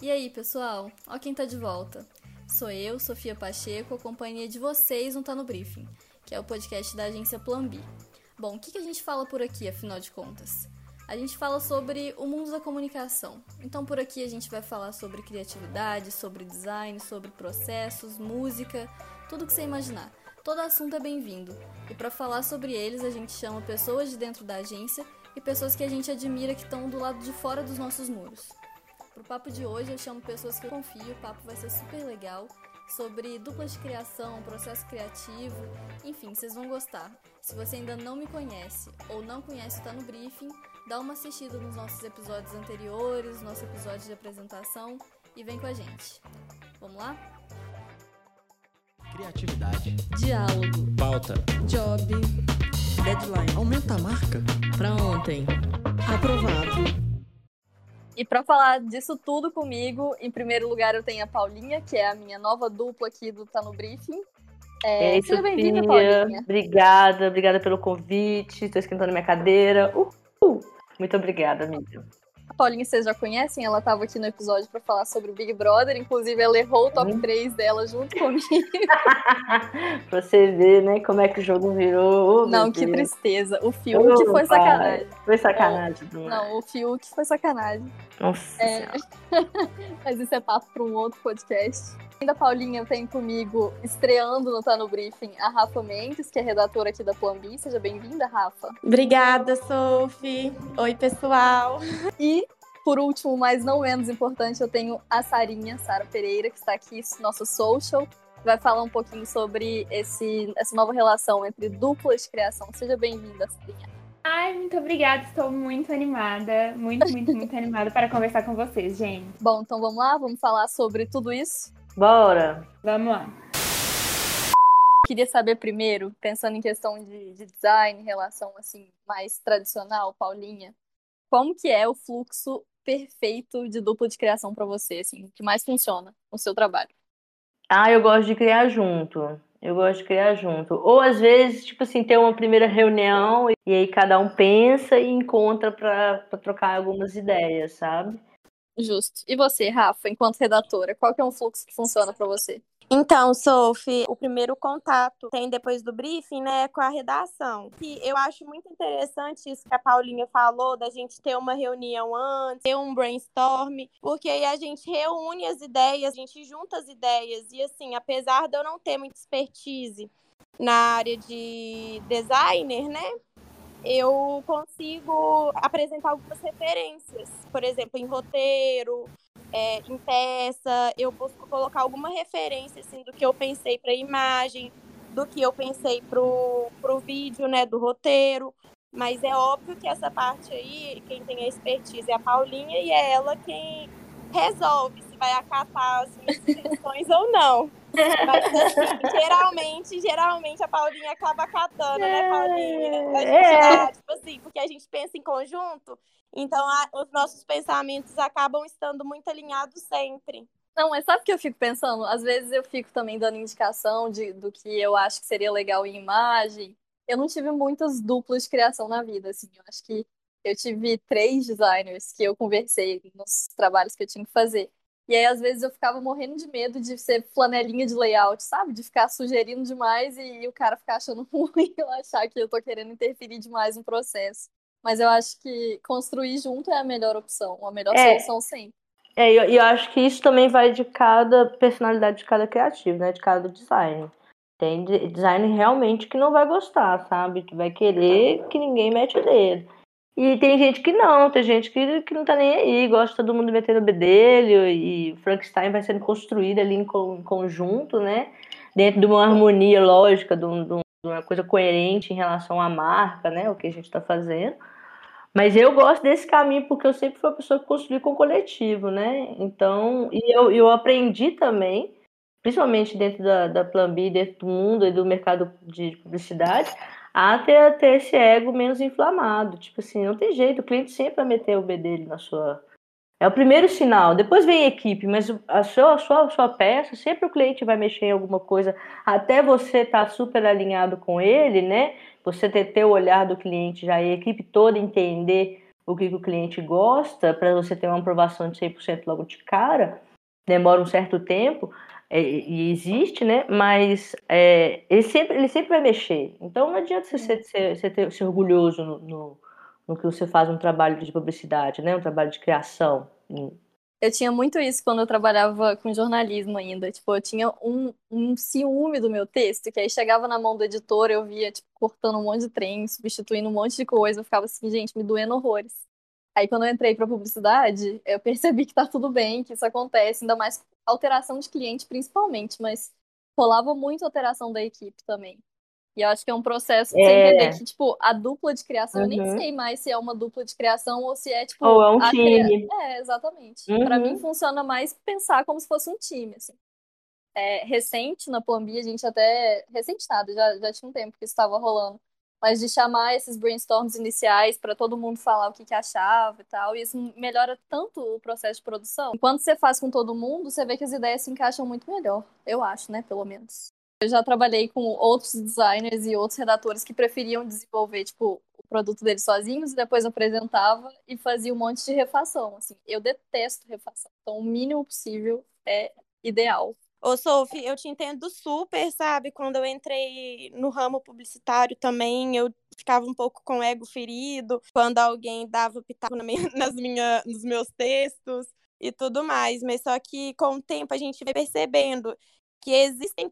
E aí, pessoal? Ó quem tá de volta. Sou eu, Sofia Pacheco, a companhia de vocês no Tá no Briefing, que é o podcast da agência Plan B. Bom, o que, que a gente fala por aqui, afinal de contas? A gente fala sobre o mundo da comunicação. Então, por aqui a gente vai falar sobre criatividade, sobre design, sobre processos, música, tudo que você imaginar. Todo assunto é bem-vindo. E para falar sobre eles, a gente chama pessoas de dentro da agência e pessoas que a gente admira que estão do lado de fora dos nossos muros. Pro papo de hoje eu chamo pessoas que eu confio, o papo vai ser super legal, sobre duplas de criação, processo criativo, enfim, vocês vão gostar. Se você ainda não me conhece ou não conhece o Tá no Briefing, dá uma assistida nos nossos episódios anteriores, nosso episódio de apresentação e vem com a gente. Vamos lá? Criatividade. Diálogo. Pauta. Job. Deadline. Aumenta a marca. Pra ontem. Aprovado. E para falar disso tudo comigo, em primeiro lugar eu tenho a Paulinha, que é a minha nova dupla aqui do Tá no Briefing. É, Ei, seja bem-vinda, Paulinha. Obrigada, obrigada pelo convite. Estou esquentando minha cadeira. Uhul. Muito obrigada, amiga. Paulinha vocês já conhecem, ela estava aqui no episódio para falar sobre o Big Brother, inclusive ela errou o top hum. 3 dela junto comigo. pra você ver, né, como é que o jogo virou. Oh, Não, que tristeza. O Fiuk oh, foi sacanagem. Foi sacanagem. Não, não, o Fiuk foi sacanagem. Nossa. É... Mas isso é papo para um outro podcast. Ainda Paulinha tem comigo, estreando no Tá no Briefing, a Rafa Mendes, que é redatora aqui da Plan Seja bem-vinda, Rafa. Obrigada, Sophie. Oi, pessoal. E, por último, mas não menos importante, eu tenho a Sarinha, Sara Pereira, que está aqui, nosso social. Vai falar um pouquinho sobre esse, essa nova relação entre duplas de criação. Seja bem-vinda, Sarinha. Ai, muito obrigada. Estou muito animada, muito, muito, muito animada para conversar com vocês, gente. Bom, então vamos lá, vamos falar sobre tudo isso. Bora! Vamos lá. Queria saber primeiro, pensando em questão de, de design, relação assim mais tradicional, Paulinha, como que é o fluxo perfeito de dupla de criação para você, assim, que mais funciona no seu trabalho? Ah, eu gosto de criar junto. Eu gosto de criar junto. Ou às vezes, tipo assim, ter uma primeira reunião e aí cada um pensa e encontra para trocar algumas ideias, sabe? Justo. E você, Rafa, enquanto redatora, qual que é um fluxo que funciona para você? Então, Sophie, o primeiro contato tem depois do briefing, né, com a redação. E eu acho muito interessante isso que a Paulinha falou, da gente ter uma reunião antes, ter um brainstorm, porque aí a gente reúne as ideias, a gente junta as ideias. E assim, apesar de eu não ter muita expertise na área de designer, né? Eu consigo apresentar algumas referências, por exemplo, em roteiro, é, em peça, eu busco colocar alguma referência assim, do que eu pensei para a imagem, do que eu pensei para o vídeo, né, do roteiro. Mas é óbvio que essa parte aí, quem tem a expertise é a Paulinha e é ela quem resolve se vai acatar as minhas sugestões ou não. Mas, assim, geralmente, geralmente a Paulinha acaba catando, né, Paulinha? A gente é. dá, tipo assim, porque a gente pensa em conjunto, então a, os nossos pensamentos acabam estando muito alinhados sempre. Não, mas sabe o que eu fico pensando? Às vezes eu fico também dando indicação de, do que eu acho que seria legal em imagem. Eu não tive muitas duplas de criação na vida, assim. Eu acho que eu tive três designers que eu conversei nos trabalhos que eu tinha que fazer. E aí, às vezes, eu ficava morrendo de medo de ser flanelinha de layout, sabe? De ficar sugerindo demais e, e o cara ficar achando ruim, eu achar que eu tô querendo interferir demais no processo. Mas eu acho que construir junto é a melhor opção, a melhor é, solução sempre. É, e eu, eu, acho que isso também vai de cada personalidade de cada criativo, né? De cada design. Tem design realmente que não vai gostar, sabe? Que vai querer que ninguém mete o dedo. E tem gente que não, tem gente que, que não tá nem aí, gosta todo mundo metendo o bedelho e Frankenstein vai sendo construído ali em, em conjunto, né? Dentro de uma harmonia lógica, de, um, de, uma coisa coerente em relação à marca, né? O que a gente está fazendo. Mas eu gosto desse caminho porque eu sempre fui uma pessoa que construí com coletivo, né? Então, e eu, eu aprendi também, principalmente dentro da, da Plan B, dentro do mundo e do mercado de publicidade, a ter, ter esse ego menos inflamado. Tipo assim, não tem jeito, o cliente sempre vai meter o B dele na sua. É o primeiro sinal. Depois vem a equipe, mas a sua, a sua, a sua peça, sempre o cliente vai mexer em alguma coisa, até você estar tá super alinhado com ele, né? Você ter, ter o olhar do cliente já e a equipe toda entender o que, que o cliente gosta, para você ter uma aprovação de 100% logo de cara, demora um certo tempo, é, e existe, né? Mas é, ele, sempre, ele sempre vai mexer. Então não adianta você ser, ser, ser, ser orgulhoso no, no, no, que você faz um trabalho de publicidade, né? Um trabalho de criação. Eu tinha muito isso quando eu trabalhava com jornalismo ainda. Tipo, eu tinha um, um ciúme do meu texto, que aí chegava na mão do editor, eu via, tipo, cortando um monte de trem, substituindo um monte de coisa. Eu ficava assim, gente, me doendo horrores. Aí quando eu entrei para publicidade, eu percebi que tá tudo bem, que isso acontece, ainda mais alteração de cliente principalmente, mas rolava muito alteração da equipe também. E eu acho que é um processo de é. você entender que, tipo, a dupla de criação, uhum. eu nem uhum. sei mais se é uma dupla de criação ou se é, tipo. Ou é um time. Cria... É, exatamente. Uhum. Para mim funciona mais pensar como se fosse um time, assim. É, recente, na Plan B, a gente até. Recente nada, já, já tinha um tempo que isso estava rolando mas de chamar esses brainstorms iniciais para todo mundo falar o que, que achava e tal. E isso melhora tanto o processo de produção. Quando você faz com todo mundo, você vê que as ideias se encaixam muito melhor. Eu acho, né? Pelo menos. Eu já trabalhei com outros designers e outros redatores que preferiam desenvolver, tipo, o produto deles sozinhos e depois apresentava e fazia um monte de refação. Assim, eu detesto refação. Então, o mínimo possível é ideal. Ô, Sophie, eu te entendo super, sabe? Quando eu entrei no ramo publicitário também, eu ficava um pouco com o ego ferido, quando alguém dava pitaco na minha, nas minha, nos meus textos e tudo mais. Mas só que com o tempo a gente vai percebendo que existem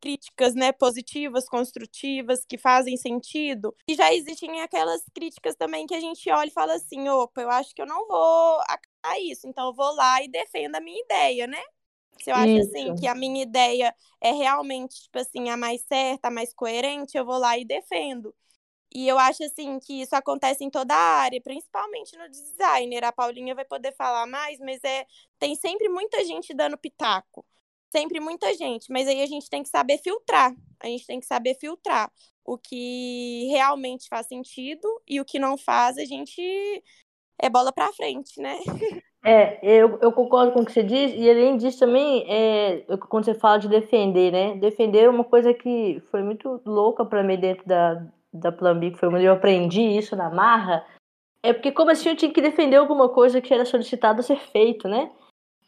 críticas né, positivas, construtivas, que fazem sentido. E já existem aquelas críticas também que a gente olha e fala assim, opa, eu acho que eu não vou acatar isso, então eu vou lá e defendo a minha ideia, né? Se eu acho assim, Isso. assim que a minha ideia é realmente, tipo assim, a mais certa, a mais coerente, eu vou lá e defendo. E eu acho assim que isso acontece em toda a área, principalmente no designer. A Paulinha vai poder falar mais, mas é tem sempre muita gente dando pitaco. Sempre muita gente, mas aí a gente tem que saber filtrar. A gente tem que saber filtrar o que realmente faz sentido e o que não faz, a gente é bola para frente, né? É, eu, eu concordo com o que você diz, e além disso também, é, quando você fala de defender, né? Defender é uma coisa que foi muito louca para mim dentro da, da Plan B, que foi onde eu aprendi isso na marra, é porque como assim eu tinha que defender alguma coisa que era solicitada a ser feito, né?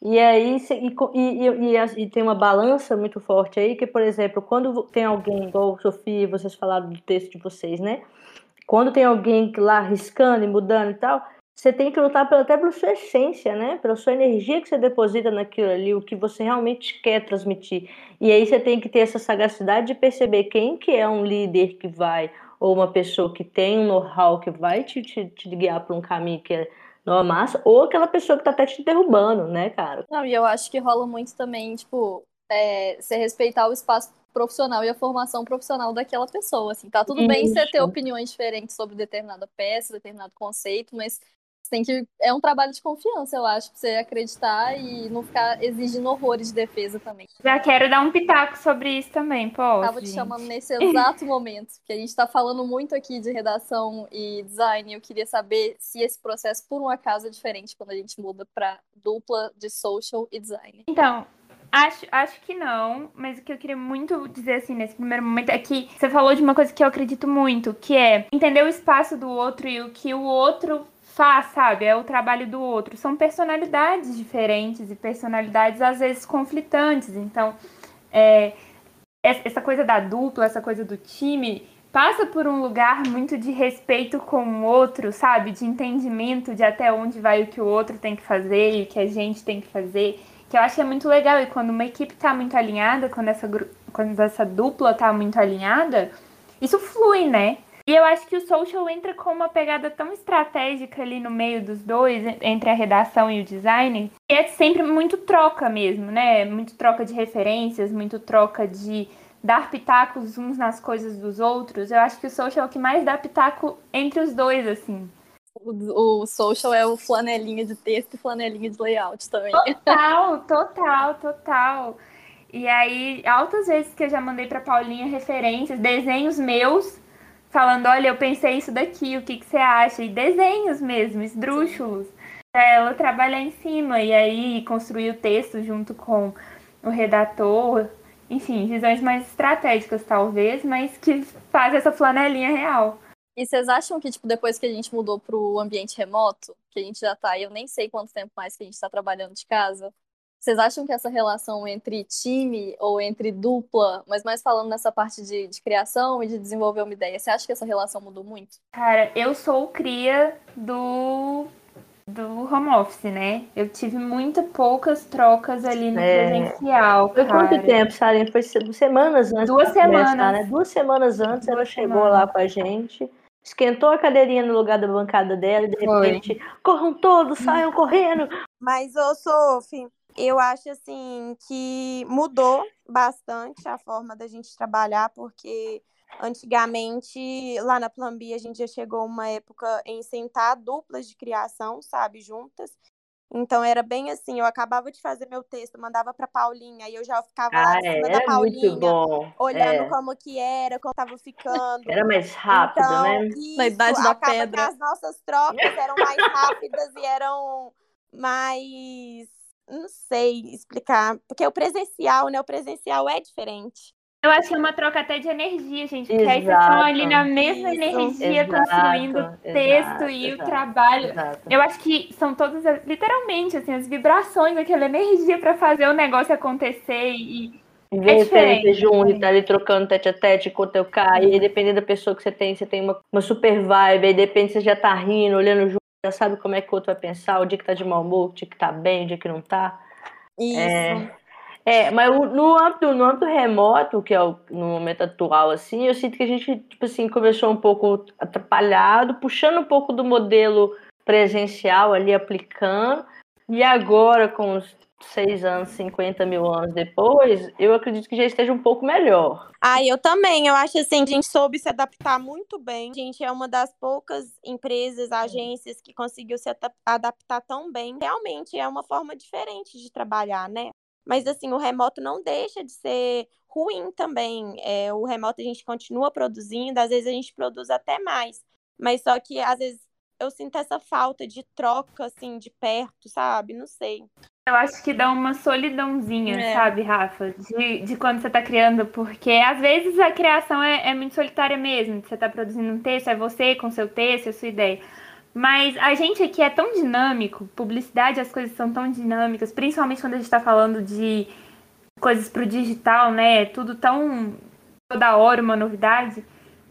E aí e, e, e, e, tem uma balança muito forte aí, que, por exemplo, quando tem alguém, igual Sofia, vocês falaram do texto de vocês, né? Quando tem alguém lá riscando e mudando e tal, você tem que lutar pela, até pela sua essência, né? Pela sua energia que você deposita naquilo ali, o que você realmente quer transmitir. E aí você tem que ter essa sagacidade de perceber quem que é um líder que vai, ou uma pessoa que tem um know-how que vai te, te, te guiar para um caminho que é não massa, ou aquela pessoa que tá até te derrubando, né, cara? Não, e eu acho que rola muito também, tipo, é, você respeitar o espaço profissional e a formação profissional daquela pessoa, assim, tá tudo Isso. bem você ter opiniões diferentes sobre determinada peça, determinado conceito, mas tem que. É um trabalho de confiança, eu acho, pra você acreditar e não ficar exigindo horrores de defesa também. Já quero dar um pitaco sobre isso também, pô. Tava te chamando nesse exato momento, porque a gente tá falando muito aqui de redação e design. E eu queria saber se esse processo, por um acaso, é diferente quando a gente muda pra dupla de social e design. Então, Acho, acho que não, mas o que eu queria muito dizer assim nesse primeiro momento é que você falou de uma coisa que eu acredito muito, que é entender o espaço do outro e o que o outro faz, sabe? É o trabalho do outro. São personalidades diferentes e personalidades às vezes conflitantes. Então, é, essa coisa da dupla, essa coisa do time, passa por um lugar muito de respeito com o outro, sabe? De entendimento de até onde vai o que o outro tem que fazer e o que a gente tem que fazer. Que eu acho que é muito legal. E quando uma equipe está muito alinhada, quando essa, quando essa dupla está muito alinhada, isso flui, né? E eu acho que o social entra com uma pegada tão estratégica ali no meio dos dois, entre a redação e o design, que é sempre muito troca mesmo, né? Muito troca de referências, muito troca de dar pitacos uns nas coisas dos outros. Eu acho que o social é o que mais dá pitaco entre os dois, assim. O, o social é o flanelinha de texto e flanelinha de layout também. Total, total, total. E aí, altas vezes que eu já mandei para Paulinha referências, desenhos meus falando, olha, eu pensei isso daqui, o que, que você acha? E desenhos mesmo, esdrúxulos. Pra ela trabalhar em cima e aí construir o texto junto com o redator. Enfim, visões mais estratégicas talvez, mas que faz essa flanelinha real. E vocês acham que, tipo, depois que a gente mudou pro ambiente remoto, que a gente já tá, eu nem sei quanto tempo mais que a gente tá trabalhando de casa, vocês acham que essa relação entre time ou entre dupla, mas mais falando nessa parte de, de criação e de desenvolver uma ideia, você acha que essa relação mudou muito? Cara, eu sou o cria do, do home office, né? Eu tive muito poucas trocas ali no É. presencial, Foi cara. quanto tempo, Sarinha? Foi se- semanas antes Duas de começar, semanas. né? Duas semanas antes ela Duas chegou semanas. lá com a gente, esquentou a cadeirinha no lugar da bancada dela e de Foi. repente, corram todos, saiam correndo. Mas, ô, Sophie, eu acho, assim, que mudou bastante a forma da gente trabalhar, porque antigamente, lá na Plan B, a gente já chegou uma época em sentar duplas de criação, sabe, juntas. Então, era bem assim, eu acabava de fazer meu texto, mandava pra Paulinha, e eu já ficava lá Ah, em é, cima da era Paulinha, muito bom. olhando É, como que era, como tava ficando. era mais rápido, então, né? isso, Na idade da pedra. que as nossas trocas eram mais rápidas e eram mais. Não sei explicar. Porque o presencial, né? O presencial é diferente. Eu acho que é uma troca até de energia, gente. Porque aí vocês estão ali na mesma Isso. energia Exato, construindo o texto exato, e o trabalho. Exato. Eu acho que são todas, as- literalmente, assim, as vibrações, aquela energia pra fazer o negócio acontecer e Em vez de diferente, você junto tá ali trocando tete a tete com o teu cara, e aí, dependendo da pessoa que você tem, você tem uma, uma super vibe, aí depende você já tá rindo, olhando junto, já sabe como é que o outro vai pensar, o dia que tá de mau humor, o dia que tá bem, o dia que não tá. Isso. É, é, mas no âmbito, no âmbito remoto, que é o, no momento atual, assim, eu sinto que a gente, tipo assim, começou um pouco atrapalhado, puxando um pouco do modelo presencial ali, aplicando, e agora, com os seis anos, 50 mil anos depois, eu acredito que já esteja um pouco melhor. Ah, eu também. Eu acho assim, a gente soube se adaptar muito bem. A gente é uma das poucas empresas, agências que conseguiu se adaptar tão bem. Realmente é uma forma diferente de trabalhar, né? Mas assim, o remoto não deixa de ser ruim também. É, o remoto a gente continua produzindo, às vezes a gente produz até mais. Mas só que às vezes eu sinto essa falta de troca, assim, de perto, sabe? Não sei. eu acho que dá uma solidãozinha, É. sabe, Rafa? De, de quando você tá criando, porque às vezes a criação é, é muito solitária mesmo. Você tá produzindo um texto, é você com seu texto, é a sua ideia. Mas a gente aqui é tão dinâmico, publicidade, as coisas são tão dinâmicas, principalmente quando a gente tá falando de coisas pro digital, né? É tudo tão toda hora uma novidade,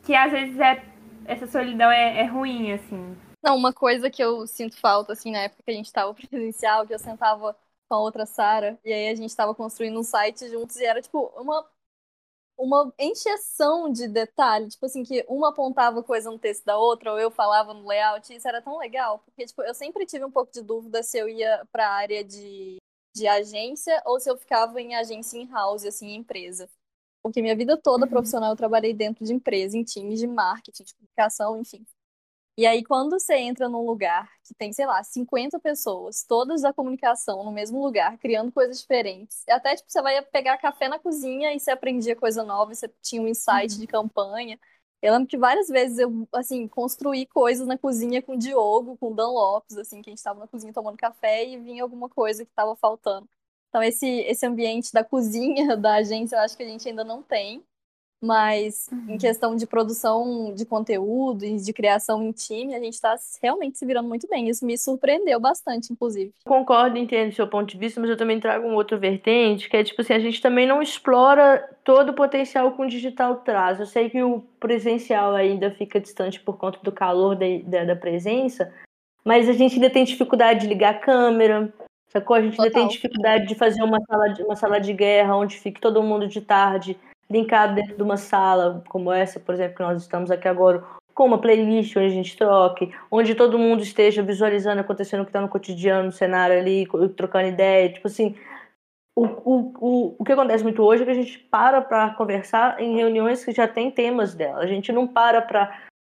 que às vezes é, essa solidão é, é ruim, assim. Não, uma coisa que eu sinto falta, assim, na época que a gente tava presencial, que eu sentava com a outra Sara, e aí a gente tava construindo um site juntos, e era, tipo, uma, uma encheção de detalhe, tipo assim, que uma apontava coisa no texto da outra, ou eu falava no layout, e isso era tão legal, porque, tipo, eu sempre tive um pouco de dúvida se eu ia pra área de, de agência, ou se eu ficava em agência in-house, assim, em empresa. Porque minha vida toda profissional eu trabalhei dentro de empresa, em times de marketing, de comunicação, enfim. E aí, quando você entra num lugar que tem, sei lá, 50 pessoas, todas da comunicação no mesmo lugar, criando coisas diferentes, e até, tipo, você vai pegar café na cozinha e você aprendia coisa nova, você tinha um insight de campanha. Eu lembro que várias vezes eu, assim, construí coisas na cozinha com o Diogo, com o Dan Lopes, assim, que a gente tava na cozinha tomando café e vinha alguma coisa que tava faltando. Então, esse, esse ambiente da cozinha da agência, eu acho que a gente ainda não tem. Mas em questão de produção de conteúdo e de criação em time, a gente está realmente se virando muito bem. Isso me surpreendeu bastante, inclusive. Concordo, entendo o seu ponto de vista, mas eu também trago um outro vertente, que é tipo assim, a gente também não explora todo o potencial que o digital traz. Eu sei que o presencial ainda fica distante por conta do calor da, da, da presença, mas a gente ainda tem dificuldade de ligar a câmera, sacou? A gente ainda tem Total. dificuldade de fazer uma sala de, uma sala de guerra onde fique todo mundo de tarde linkado dentro de uma sala como essa, por exemplo, que nós estamos aqui agora, com uma playlist onde a gente troque, onde todo mundo esteja visualizando acontecendo o que está no cotidiano, no cenário ali, trocando ideia, tipo assim. O, o, o, o que acontece muito hoje é que a gente para para conversar em reuniões que já tem temas dela. A gente não para para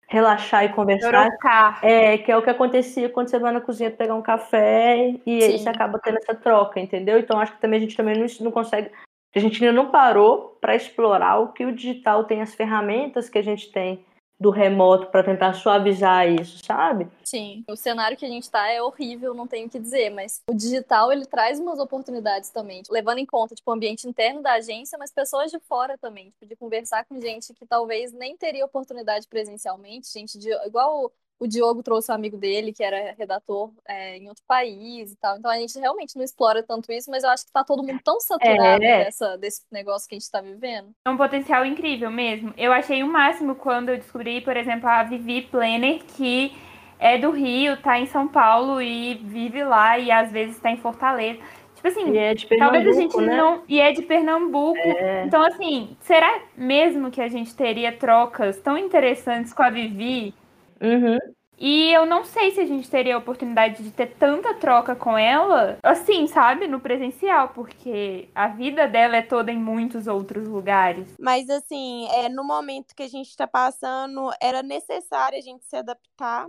relaxar e conversar. Trocar. É, que é o que acontecia quando você vai na cozinha pegar um café e aí Sim. você acaba tendo essa troca, entendeu? Então acho que também a gente também não, não consegue. A gente ainda não parou para explorar o que o digital tem, as ferramentas que a gente tem do remoto para tentar suavizar isso, sabe? Sim, o cenário que a gente tá é horrível, não tenho o que dizer, mas o digital ele traz umas oportunidades também, levando em conta tipo o ambiente interno da agência, mas pessoas de fora também, tipo, de conversar com gente que talvez nem teria oportunidade presencialmente, gente de igual o Diogo trouxe um amigo dele, que era redator é, em outro país e tal. Então a gente realmente não explora tanto isso, mas eu acho que tá todo mundo tão saturado É. dessa, desse negócio que a gente tá vivendo. É um potencial incrível mesmo. Eu achei o máximo quando eu descobri, por exemplo, a Vivi Planner, que é do Rio, tá em São Paulo e vive lá e às vezes tá em Fortaleza. Tipo assim, E é de talvez a Pernambuco, gente né? não. E é de Pernambuco. É. Então, assim, será mesmo que a gente teria trocas tão interessantes com a Vivi? Uhum. E eu não sei se a gente teria a oportunidade de ter tanta troca com ela, assim, sabe, no presencial, porque a vida dela é toda em muitos outros lugares. Mas assim, é, no momento que a gente está passando, era necessário a gente se adaptar.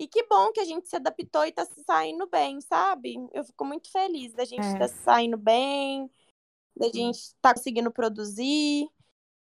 E que bom que a gente se adaptou e tá se saindo bem, sabe? Eu fico muito feliz da gente É. estar se saindo bem, da gente estar conseguindo produzir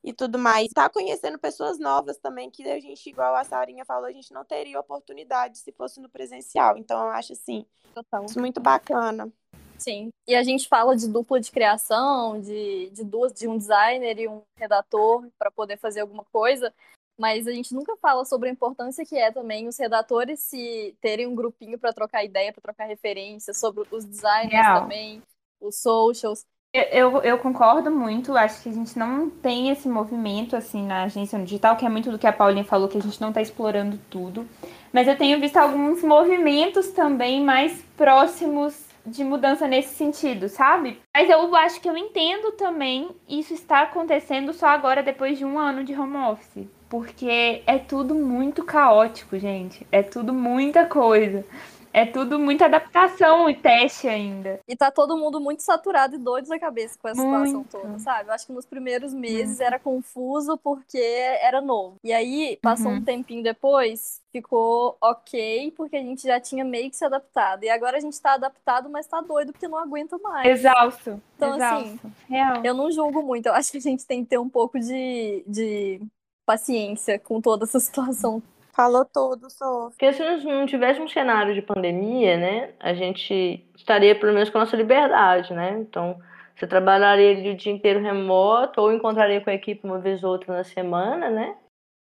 e tudo mais. Tá conhecendo pessoas novas também, que a gente, igual a Sarinha falou, a gente não teria oportunidade se fosse no presencial. Então eu acho assim, Total. isso muito bacana. Sim. E a gente fala de dupla de criação, de, de duas, de um designer e um redator para poder fazer alguma coisa. Mas a gente nunca fala sobre a importância que é também os redatores se terem um grupinho para trocar ideia, para trocar referência sobre os designers Real. também, os socials. Eu, eu, concordo muito, acho que a gente não tem esse movimento assim na agência no digital, que é muito do que a Paulinha falou, que a gente não está explorando tudo. Mas eu tenho visto alguns movimentos também mais próximos de mudança nesse sentido, sabe? Mas eu acho que eu entendo também isso está acontecendo só agora, depois de um ano de home office. Porque é tudo muito caótico, gente. É tudo muita coisa. É tudo muita adaptação e teste ainda. E tá todo mundo muito saturado e doido da cabeça com essa situação toda, sabe? Eu acho que nos primeiros meses era confuso porque era novo. E aí, passou Uhum. um tempinho depois, ficou ok, porque a gente já tinha meio que se adaptado. E agora a gente tá adaptado, mas tá doido porque não aguenta mais. Exausto. Então, exausto. Real. Eu não julgo muito, eu acho que a gente tem que ter um pouco de, de paciência com toda essa situação. Falou tudo, Sofia. Porque se nós não tivéssemos um cenário de pandemia, né, a gente estaria pelo menos com a nossa liberdade, né? Então, você trabalharia ali o dia inteiro remoto ou encontraria com a equipe uma vez ou outra na semana, né?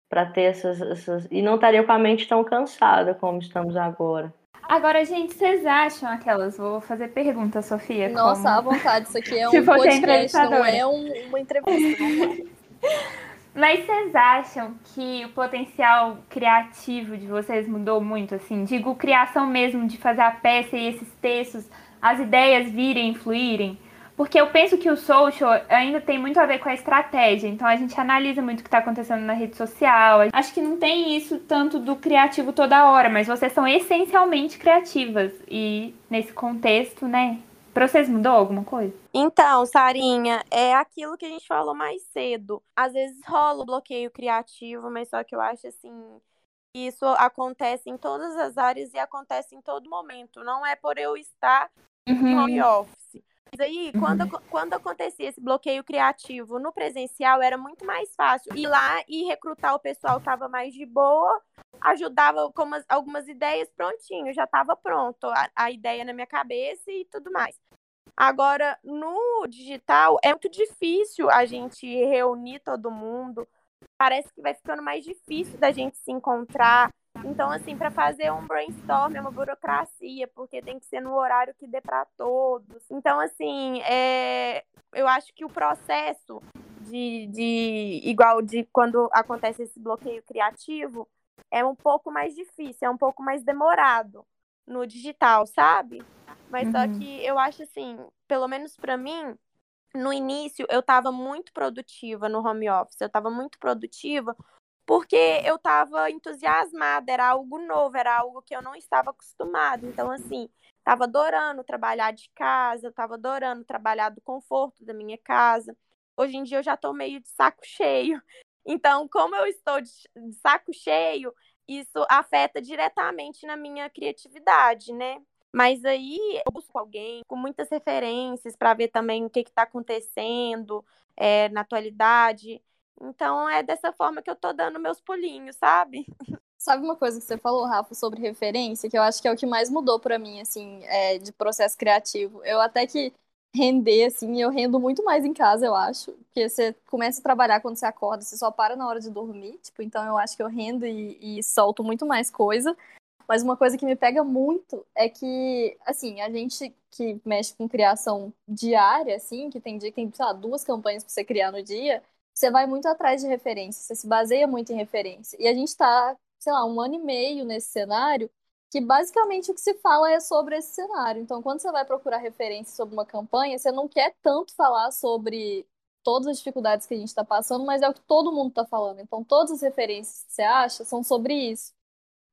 Para ter essas, essas. E não estaria com a mente tão cansada como estamos agora. Agora, gente, vocês acham aquelas? Vou fazer pergunta, Sofia. Nossa, como- à vontade, isso aqui é Se um podcast, não é um- uma entrevista. Mas vocês acham que o potencial criativo de vocês mudou muito, assim? Digo, criação mesmo de fazer a peça e esses textos, as ideias virem, fluírem? Porque eu penso que o social ainda tem muito a ver com a estratégia. Então a gente analisa muito o que está acontecendo na rede social. Acho que não tem isso tanto do criativo toda hora, mas vocês são essencialmente criativas. E nesse contexto, né? Pra vocês mudou alguma coisa? Então, Sarinha, é aquilo que a gente falou mais cedo. Às vezes rola o bloqueio criativo, mas só que eu acho assim, isso acontece em todas as áreas e acontece em todo momento. Não é por eu estar no home office. Mas aí, quando, aco- quando acontecia esse bloqueio criativo no presencial, era muito mais fácil ir lá e recrutar o pessoal que estava mais de boa, ajudava com umas- algumas ideias prontinho, já estava pronto a, a ideia na minha cabeça e tudo mais. Agora, no digital, é muito difícil a gente reunir todo mundo. Parece que vai ficando mais difícil da gente se encontrar. Então, assim, para fazer um brainstorm é uma burocracia, porque tem que ser no horário que dê para todos. Então, assim, é... eu acho que o processo de, de igual de quando acontece esse bloqueio criativo é um pouco mais difícil, é um pouco mais demorado no digital, sabe? Mas só Uhum. que eu acho assim, pelo menos para mim, no início eu estava muito produtiva no home office, eu estava muito produtiva porque eu estava entusiasmada, era algo novo, era algo que eu não estava acostumada. Então, assim, estava adorando trabalhar de casa, eu estava adorando trabalhar do conforto da minha casa. Hoje em dia eu já estou meio de saco cheio. Então, como eu estou de saco cheio, isso afeta diretamente na minha criatividade, né? Mas aí eu busco alguém com muitas referências para ver também o que está acontecendo é, na atualidade. Então é dessa forma que eu tô dando meus pulinhos, sabe? Sabe uma coisa que você falou, Rafa, sobre referência, que eu acho que é o que mais mudou para mim, assim, é, de processo criativo. Eu até que render, assim, eu rendo muito mais em casa, eu acho. Porque você começa a trabalhar quando você acorda, você só para na hora de dormir, tipo, então eu acho que eu rendo e, e solto muito mais coisa. Mas uma coisa que me pega muito é que, assim, a gente que mexe com criação diária, assim, que tem dia que tem, sei lá, duas campanhas pra você criar no dia, você vai muito atrás de referência, você se baseia muito em referência. E a gente tá, sei lá, um ano e meio nesse cenário que basicamente o que se fala é sobre esse cenário. Então, quando você vai procurar referência sobre uma campanha, você não quer tanto falar sobre todas as dificuldades que a gente está passando, mas é o que todo mundo está falando. Então, todas as referências que você acha são sobre isso.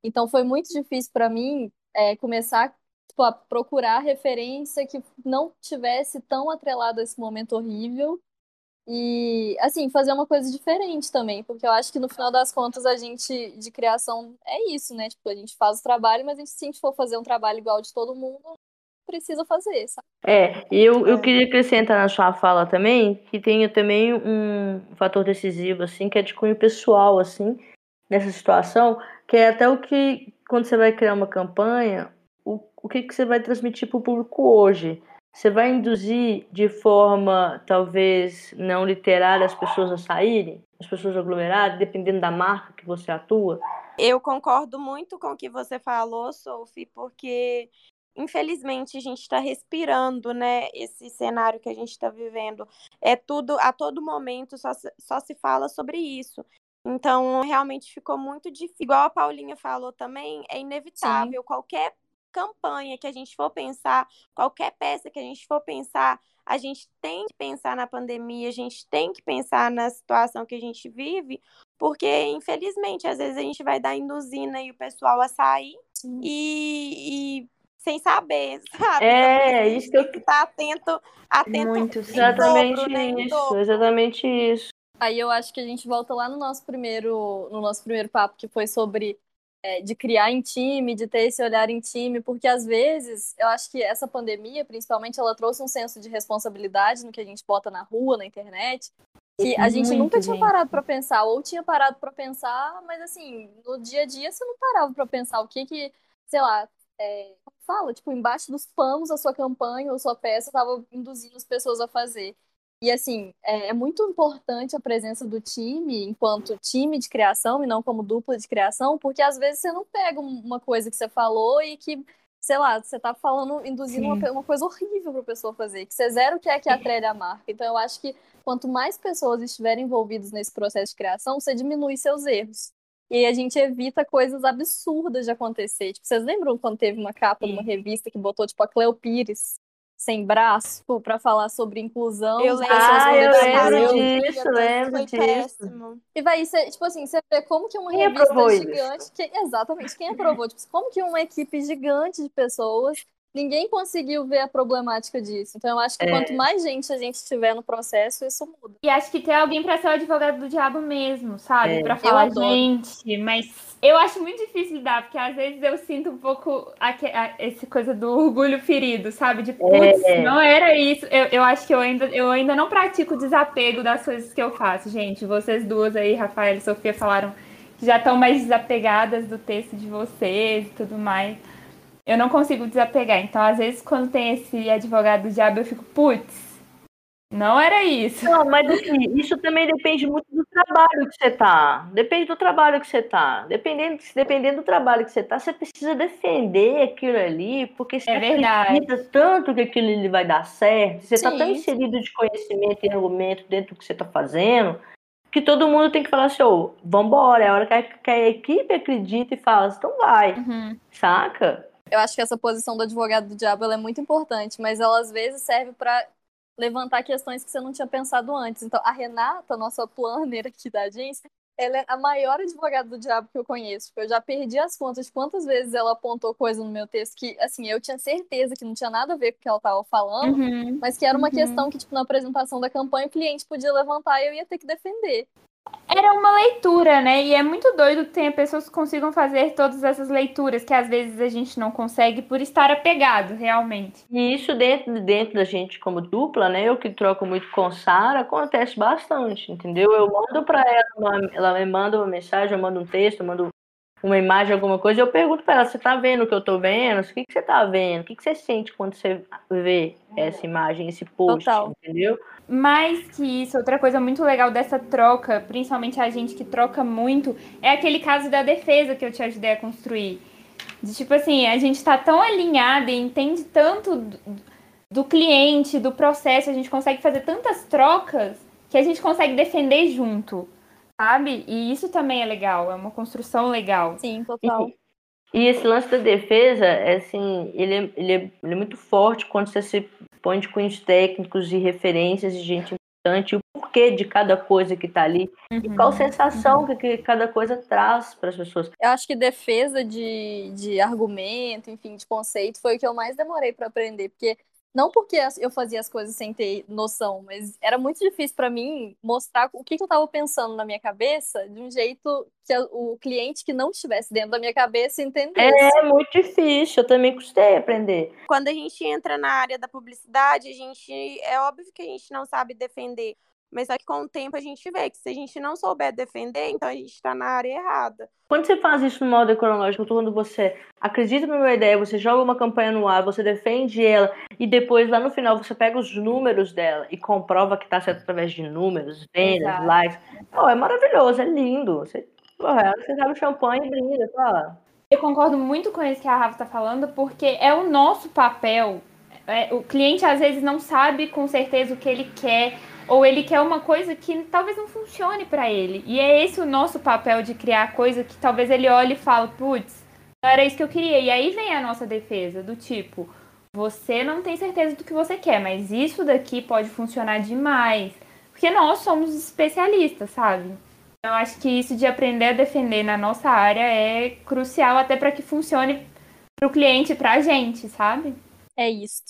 Então, foi muito difícil para mim é, começar tipo, a procurar referência que não tivesse tão atrelado a esse momento horrível e, assim, fazer uma coisa diferente também, porque eu acho que no final das contas a gente de criação é isso, né? Tipo, a gente faz o trabalho, mas a gente, se a gente for fazer um trabalho igual de todo mundo, precisa fazer, sabe? É, e eu, eu queria acrescentar na sua fala também que tem também um fator decisivo, assim, que é de cunho pessoal, assim, nessa situação, que é até o que, quando você vai criar uma campanha, o, o que, que você vai transmitir para o público hoje. Você vai induzir de forma talvez não literária as pessoas a saírem, as pessoas aglomeradas, dependendo da marca que você atua? Eu concordo muito com o que você falou, Sophie, porque infelizmente a gente está respirando, né? Esse cenário que a gente está vivendo. É tudo, a todo momento só, só se fala sobre isso. Então, realmente ficou muito difícil. Igual a Paulinha falou também, é inevitável. Sim. Qualquer campanha que a gente for pensar, qualquer peça que a gente for pensar, a gente tem que pensar na pandemia, a gente tem que pensar na situação que a gente vive, porque infelizmente às vezes a gente vai dar induzindo aí o pessoal a sair e, e, sem saber, sabe? É, então, isso que eu estar tá atento, atento muito, exatamente dobro, né? isso, exatamente isso. Aí eu acho que a gente volta lá no nosso primeiro, no nosso primeiro papo que foi sobre é, de criar em time, de ter esse olhar em time, porque às vezes eu acho que essa pandemia, principalmente, ela trouxe um senso de responsabilidade no que a gente bota na rua, na internet, que a gente Muito, nunca tinha gente. parado para pensar, ou tinha parado para pensar, mas assim, no dia a dia você não parava para pensar o que que, sei lá, é, fala, tipo, embaixo dos panos a sua campanha ou sua peça estava induzindo as pessoas a fazer. E assim, é, é, muito importante a presença do time enquanto time de criação e não como dupla de criação, porque às vezes você não pega uma coisa que você falou e que, sei lá, você tá falando, induzindo uma, uma, coisa horrível pra pessoa fazer, que você zero quer que atrelhe a marca. Então eu acho que quanto mais pessoas estiverem envolvidas nesse processo de criação, você diminui seus erros. E aí a gente evita coisas absurdas de acontecer. Tipo, vocês lembram quando teve uma capa de uma revista que botou, tipo, a Cleo Pires sem braço para falar sobre inclusão. Eu lembro, ah, eu lembro disso, lembro disso. Péssimo. E vai, cê, tipo assim, você vê como que uma quem revista gigante, que, exatamente, quem aprovou, tipo, como que uma equipe gigante de pessoas ninguém conseguiu ver a problemática disso. Então eu acho que é. quanto mais gente a gente tiver no processo, isso muda. E acho que tem alguém para ser o advogado do diabo mesmo, sabe? É. Para falar, gente, mas eu acho muito difícil lidar, porque às vezes eu sinto um pouco essa coisa do orgulho ferido, sabe? De putz, é. não era isso. Eu, eu acho que eu ainda, eu ainda não pratico o desapego das coisas que eu faço, gente. Vocês duas aí, Rafael e Sofia, falaram que já estão mais desapegadas do texto de vocês e tudo mais eu não consigo desapegar. Então, às vezes, quando tem esse advogado do diabo, eu fico, putz, não era isso. Não, mas assim, isso também depende muito do trabalho que você tá. Depende do trabalho que você tá. Dependendo, dependendo do trabalho que você tá, você precisa defender aquilo ali, porque você é acredita tanto que aquilo ali vai dar certo, você Sim. tá tão inserido de conhecimento e argumento dentro do que você tá fazendo, que todo mundo tem que falar assim, ô, oh, vambora, é a hora que a, que a equipe acredita e fala, então vai, uhum. saca? Eu acho que essa posição do advogado do diabo é muito importante, mas ela às vezes serve para levantar questões que você não tinha pensado antes. Então, a Renata, nossa planner aqui da agência, ela é a maior advogada do diabo que eu conheço. Tipo, eu já perdi as contas de quantas vezes ela apontou coisa no meu texto que, assim, eu tinha certeza que não tinha nada a ver com o que ela estava falando, uhum, mas que era uma uhum. questão que, tipo, na apresentação da campanha o cliente podia levantar e eu ia ter que defender. Era uma leitura, né? E é muito doido que tenha pessoas que consigam fazer todas essas leituras, que às vezes a gente não consegue por estar apegado, realmente. E isso dentro, dentro da gente como dupla, né? Eu que troco muito com Sara, acontece bastante, entendeu? Eu mando para ela, uma, ela me manda uma mensagem, eu mando um texto, eu mando uma imagem, alguma coisa, eu pergunto para ela, você tá vendo o que eu tô vendo? O que, que você tá vendo? O que, que você sente quando você vê essa imagem, esse post, Total. entendeu? Mais que isso, outra coisa muito legal dessa troca, principalmente a gente que troca muito, é aquele caso da defesa que eu te ajudei a construir. De tipo assim, a gente tá tão alinhada e entende tanto do, do cliente, do processo, a gente consegue fazer tantas trocas que a gente consegue defender junto, sabe? E isso também é legal, é uma construção legal. Sim, total. E esse lance da defesa, é assim, ele é, ele, é, ele é muito forte quando você se põe de cunhos técnicos e referências de gente importante, o porquê de cada coisa que está ali e qual sensação que, que cada coisa traz para as pessoas. Eu acho que defesa de, de argumento, enfim, de conceito, foi o que eu mais demorei para aprender, porque não porque eu fazia as coisas sem ter noção, mas era muito difícil para mim mostrar o que eu estava pensando na minha cabeça de um jeito que o cliente que não estivesse dentro da minha cabeça entendesse. É muito difícil, eu também custei aprender. Quando a gente entra na área da publicidade, a gente é óbvio que a gente não sabe defender, mas só que com o tempo a gente vê que se a gente não souber defender, então a gente está na área errada. Quando você faz isso no modo cronológico, quando você acredita numa ideia, você joga uma campanha no ar, você defende ela e depois lá no final você pega os números dela e comprova que está certo através de números, vendas, likes. Pô, é maravilhoso, é lindo. Você, porra, você sabe o champanhe e brinda, fala. Eu concordo muito com isso que a Rafa está falando, porque é o nosso papel. É, o cliente às vezes não sabe com certeza o que ele quer, ou ele quer uma coisa que talvez não funcione para ele. E é esse o nosso papel de criar coisa que talvez ele olhe e fale, putz, não era isso que eu queria. E aí vem a nossa defesa, do tipo, você não tem certeza do que você quer, mas isso daqui pode funcionar demais. Porque nós somos especialistas, sabe? Eu acho que isso de aprender a defender na nossa área é crucial até para que funcione para o cliente e para a gente, sabe? É isso.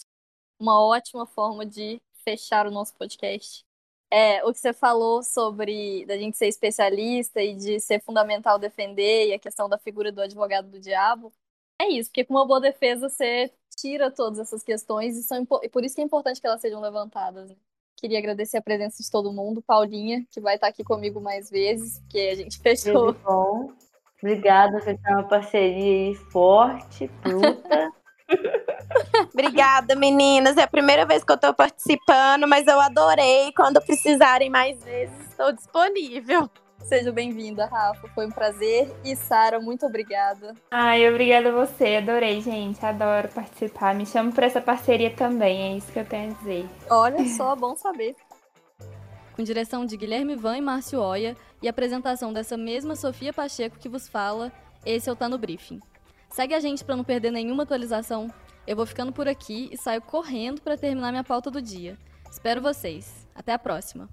Uma ótima forma de fechar o nosso podcast. É, o que você falou sobre da gente ser especialista e de ser fundamental defender e a questão da figura do advogado do diabo. É isso, porque com uma boa defesa você tira todas essas questões e, são, e por isso que é importante que elas sejam levantadas. Né? Queria agradecer a presença de todo mundo, Paulinha, que vai estar aqui comigo mais vezes, porque a gente fechou. Muito bom. Obrigada por ter uma parceria aí forte, bruta. Obrigada, meninas. É a primeira vez que eu tô participando, mas eu adorei. Quando precisarem mais vezes, estou disponível. Seja bem-vinda, Rafa. Foi um prazer. E Sara, muito obrigada. Ai, obrigada a você. Adorei, gente. Adoro participar. Me chamo para essa parceria também. É isso que eu tenho a dizer. Olha só, bom saber. Com direção de Guilherme Van e Márcio Oia e apresentação dessa mesma Sofia Pacheco que vos fala, esse é o Tá no Briefing. Segue a gente para não perder nenhuma atualização. Eu vou ficando por aqui e saio correndo para terminar minha pauta do dia. Espero vocês. Até a próxima.